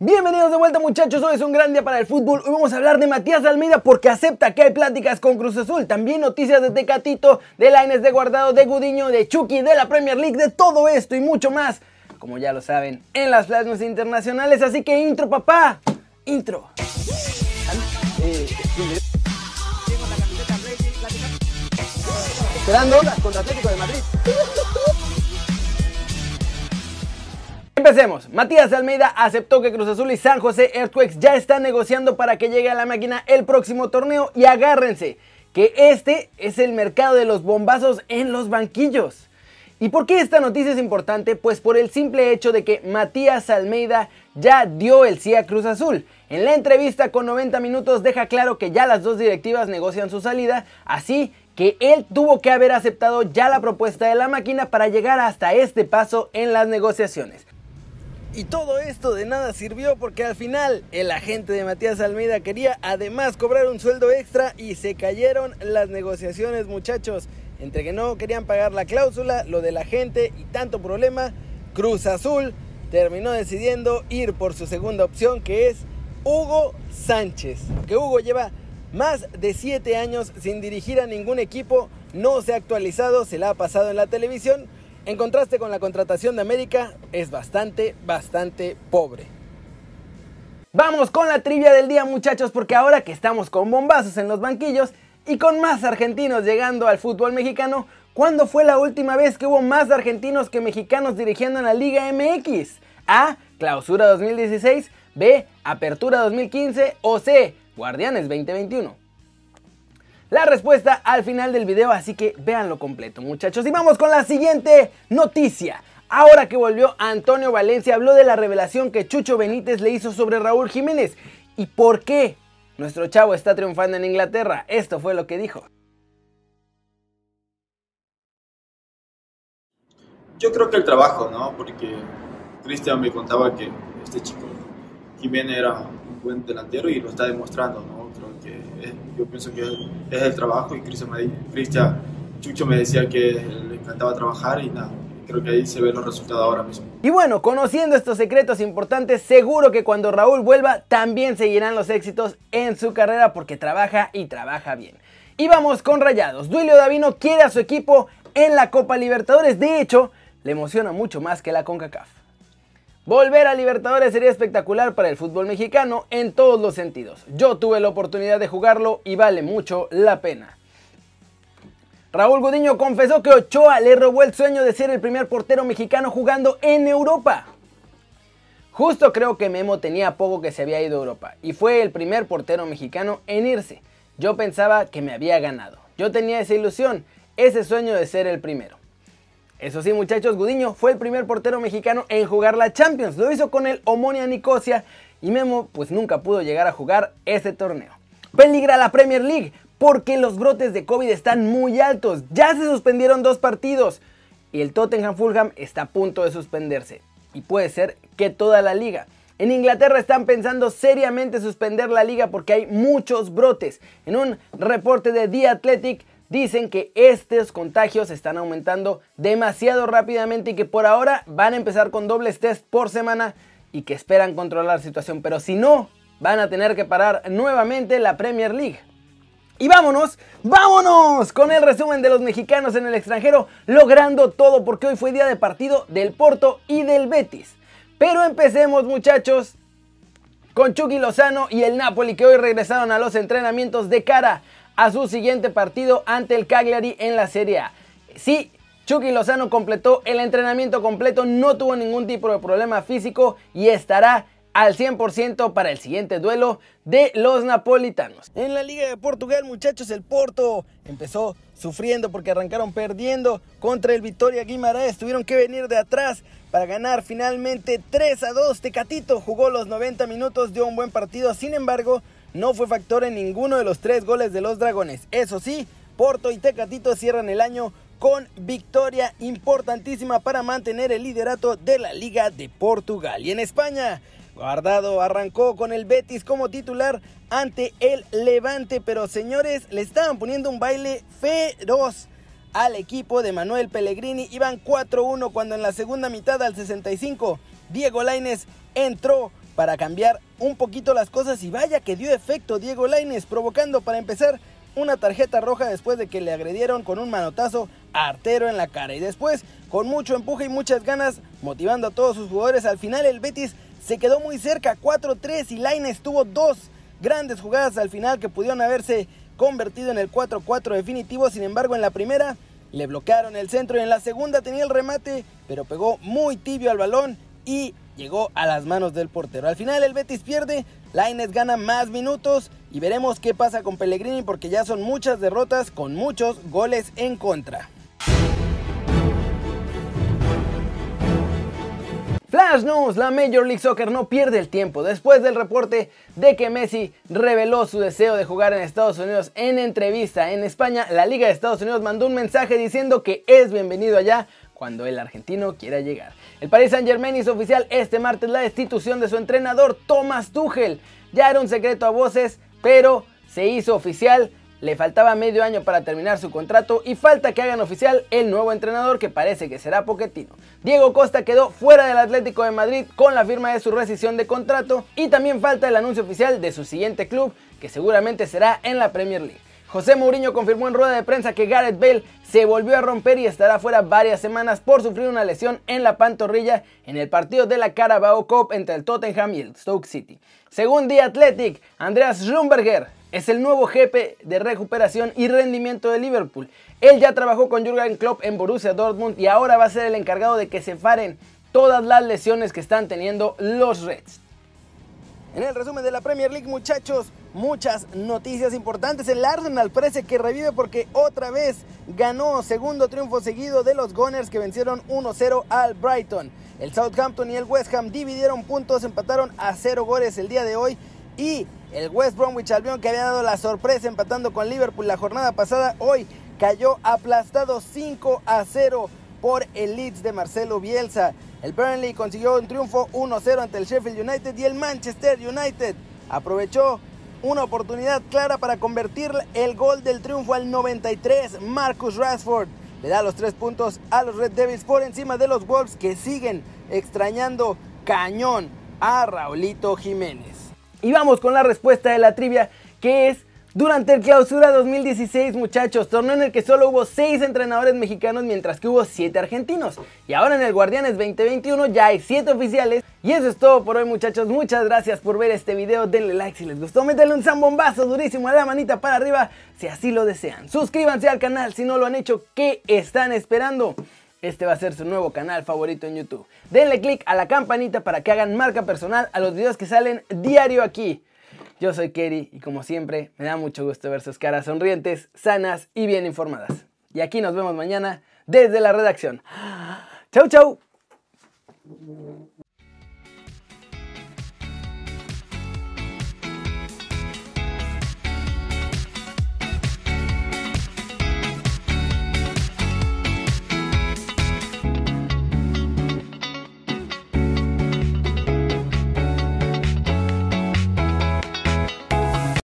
Bienvenidos de vuelta muchachos, hoy es un gran día para el fútbol. Hoy vamos a hablar de Matías Almeida porque acepta que hay pláticas con Cruz Azul. También noticias de Tecatito, de Laines de Guardado, de Gudiño, de Chucky, de la Premier League, de todo esto y mucho más. Como ya lo saben, en las plasmas internacionales. Así que intro papá, intro. Esperando contra Atlético de Madrid. Empecemos. Matías Almeida aceptó que Cruz Azul y San José Earthquakes ya están negociando para que llegue a la máquina el próximo torneo y agárrense que este es el mercado de los bombazos en los banquillos. ¿Y por qué esta noticia es importante? Pues por el simple hecho de que Matías Almeida ya dio el sí a Cruz Azul. En la entrevista con 90 minutos deja claro que ya las dos directivas negocian su salida, así que él tuvo que haber aceptado ya la propuesta de la máquina para llegar hasta este paso en las negociaciones. Y todo esto de nada sirvió porque al final el agente de Matías Almeida quería además cobrar un sueldo extra y se cayeron las negociaciones muchachos. Entre que no querían pagar la cláusula, lo del agente y tanto problema, Cruz Azul terminó decidiendo ir por su segunda opción que es Hugo Sánchez. Que Hugo lleva más de 7 años sin dirigir a ningún equipo, no se ha actualizado, se la ha pasado en la televisión en contraste con la contratación de América, es bastante, bastante pobre. Vamos con la trivia del día muchachos, porque ahora que estamos con bombazos en los banquillos y con más argentinos llegando al fútbol mexicano, ¿cuándo fue la última vez que hubo más argentinos que mexicanos dirigiendo en la Liga MX? A. Clausura 2016, B. Apertura 2015 o C. Guardianes 2021. La respuesta al final del video, así que véanlo completo muchachos. Y vamos con la siguiente noticia. Ahora que volvió Antonio Valencia, habló de la revelación que Chucho Benítez le hizo sobre Raúl Jiménez. ¿Y por qué nuestro chavo está triunfando en Inglaterra? Esto fue lo que dijo. Yo creo que el trabajo, ¿no? Porque Cristian me contaba que este chico Jiménez era un buen delantero y lo está demostrando, ¿no? Yo pienso que es el trabajo y Cristian Chucho me decía que le encantaba trabajar y nada, creo que ahí se ven los resultados ahora mismo. Y bueno, conociendo estos secretos importantes, seguro que cuando Raúl vuelva también seguirán los éxitos en su carrera porque trabaja y trabaja bien. Y vamos con Rayados. Duilio Davino quiere a su equipo en la Copa Libertadores. De hecho, le emociona mucho más que la CONCACAF. Volver a Libertadores sería espectacular para el fútbol mexicano en todos los sentidos. Yo tuve la oportunidad de jugarlo y vale mucho la pena. Raúl Gudiño confesó que Ochoa le robó el sueño de ser el primer portero mexicano jugando en Europa. Justo creo que Memo tenía poco que se había ido a Europa y fue el primer portero mexicano en irse. Yo pensaba que me había ganado. Yo tenía esa ilusión, ese sueño de ser el primero. Eso sí, muchachos, Gudiño fue el primer portero mexicano en jugar la Champions. Lo hizo con el Omonia Nicosia y Memo pues nunca pudo llegar a jugar ese torneo. Peligra la Premier League porque los brotes de COVID están muy altos. Ya se suspendieron dos partidos y el Tottenham Fulham está a punto de suspenderse. Y puede ser que toda la liga. En Inglaterra están pensando seriamente suspender la liga porque hay muchos brotes. En un reporte de The Athletic dicen que estos contagios están aumentando demasiado rápidamente y que por ahora van a empezar con dobles test por semana y que esperan controlar la situación, pero si no, van a tener que parar nuevamente la Premier League. Y vámonos, vámonos con el resumen de los mexicanos en el extranjero, logrando todo porque hoy fue día de partido del Porto y del Betis. Pero empecemos muchachos con Chucky Lozano y el Napoli que hoy regresaron a los entrenamientos de cara a su siguiente partido ante el Cagliari en la Serie A. Sí, Chucky Lozano completó el entrenamiento completo, no tuvo ningún tipo de problema físico y estará al 100% para el siguiente duelo de los napolitanos. En la Liga de Portugal, muchachos, el Porto empezó sufriendo porque arrancaron perdiendo contra el Vitoria Guimaraes. Tuvieron que venir de atrás para ganar finalmente 3 a 2. Tecatito jugó los 90 minutos, dio un buen partido. Sin embargo, no fue factor en ninguno de los tres goles de los Dragones. Eso sí, Porto y Tecatito cierran el año con victoria importantísima para mantener el liderato de la Liga de Portugal. Y en España, Guardado arrancó con el Betis como titular ante el Levante, pero señores, le estaban poniendo un baile feroz al equipo de Manuel Pellegrini. Iban 4-1 cuando en la segunda mitad al 65 Diego Laines entró para cambiar un poquito las cosas y vaya que dio efecto Diego Laines, provocando para empezar una tarjeta roja después de que le agredieron con un manotazo artero en la cara. Y después con mucho empuje y muchas ganas motivando a todos sus jugadores al final el Betis se quedó muy cerca 4-3 y Laines tuvo dos grandes jugadas al final que pudieron haberse convertido en el 4-4 definitivo. Sin embargo en la primera le bloquearon el centro y en la segunda tenía el remate pero pegó muy tibio al balón y llegó a las manos del portero. Al final el Betis pierde, Laines gana más minutos y veremos qué pasa con Pellegrini porque ya son muchas derrotas con muchos goles en contra. Flash News, la Major League Soccer no pierde el tiempo después del reporte de que Messi reveló su deseo de jugar en Estados Unidos en entrevista en España. La Liga de Estados Unidos mandó un mensaje diciendo que es bienvenido allá cuando el argentino quiera llegar. El Paris Saint Germain hizo oficial este martes la destitución de su entrenador Thomas Tuchel. Ya era un secreto a voces, pero se hizo oficial. Le faltaba medio año para terminar su contrato y falta que hagan oficial el nuevo entrenador que parece que será Pochettino. Diego Costa quedó fuera del Atlético de Madrid con la firma de su rescisión de contrato y también falta el anuncio oficial de su siguiente club que seguramente será en la Premier League. José Mourinho confirmó en rueda de prensa que Gareth Bale se volvió a romper y estará fuera varias semanas por sufrir una lesión en la pantorrilla en el partido de la Carabao Cup entre el Tottenham y el Stoke City. Según The Athletic, Andreas Schlumberger es el nuevo jefe de recuperación y rendimiento de Liverpool. Él ya trabajó con Jurgen Klopp en Borussia Dortmund y ahora va a ser el encargado de que se paren todas las lesiones que están teniendo los Reds. En el resumen de la Premier League, muchachos, muchas noticias importantes. El Arsenal parece que revive porque otra vez ganó segundo triunfo seguido de los Gunners que vencieron 1-0 al Brighton. El Southampton y el West Ham dividieron puntos, empataron a 0 goles el día de hoy y el West Bromwich Albion que había dado la sorpresa empatando con Liverpool la jornada pasada, hoy cayó aplastado 5 a 0 por el Leeds de Marcelo Bielsa. El Burnley consiguió un triunfo 1-0 ante el Sheffield United y el Manchester United aprovechó una oportunidad clara para convertir el gol del triunfo al 93. Marcus Rashford le da los tres puntos a los Red Devils por encima de los Wolves que siguen extrañando cañón a Raulito Jiménez. Y vamos con la respuesta de la trivia que es durante el clausura 2016, muchachos, torneo en el que solo hubo 6 entrenadores mexicanos mientras que hubo 7 argentinos. Y ahora en el Guardianes 2021 ya hay 7 oficiales. Y eso es todo por hoy, muchachos. Muchas gracias por ver este video. Denle like si les gustó. Métanle un zambombazo durísimo a la manita para arriba si así lo desean. Suscríbanse al canal si no lo han hecho. ¿Qué están esperando? Este va a ser su nuevo canal favorito en YouTube. Denle click a la campanita para que hagan marca personal a los videos que salen diario aquí. Yo soy Kerry y como siempre me da mucho gusto ver sus caras sonrientes, sanas y bien informadas. Y aquí nos vemos mañana desde la redacción. ¡Chau, chau!